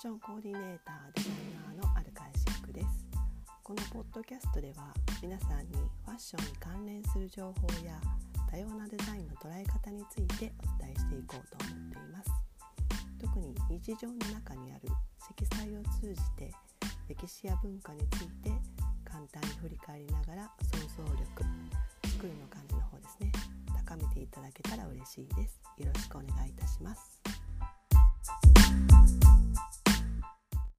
ションコーディネーターデザイナーのアルカイシックです。このポッドキャストでは皆さんにファッションに関連する情報や多様なデザインの捉え方についてお伝えしていこうと思っています。特に日常の中にある色彩を通じて歴史や文化について簡単に振り返りながら想像力作るの感じの方ですね。高めていただけたら嬉しいです。よろしくお願いいたします。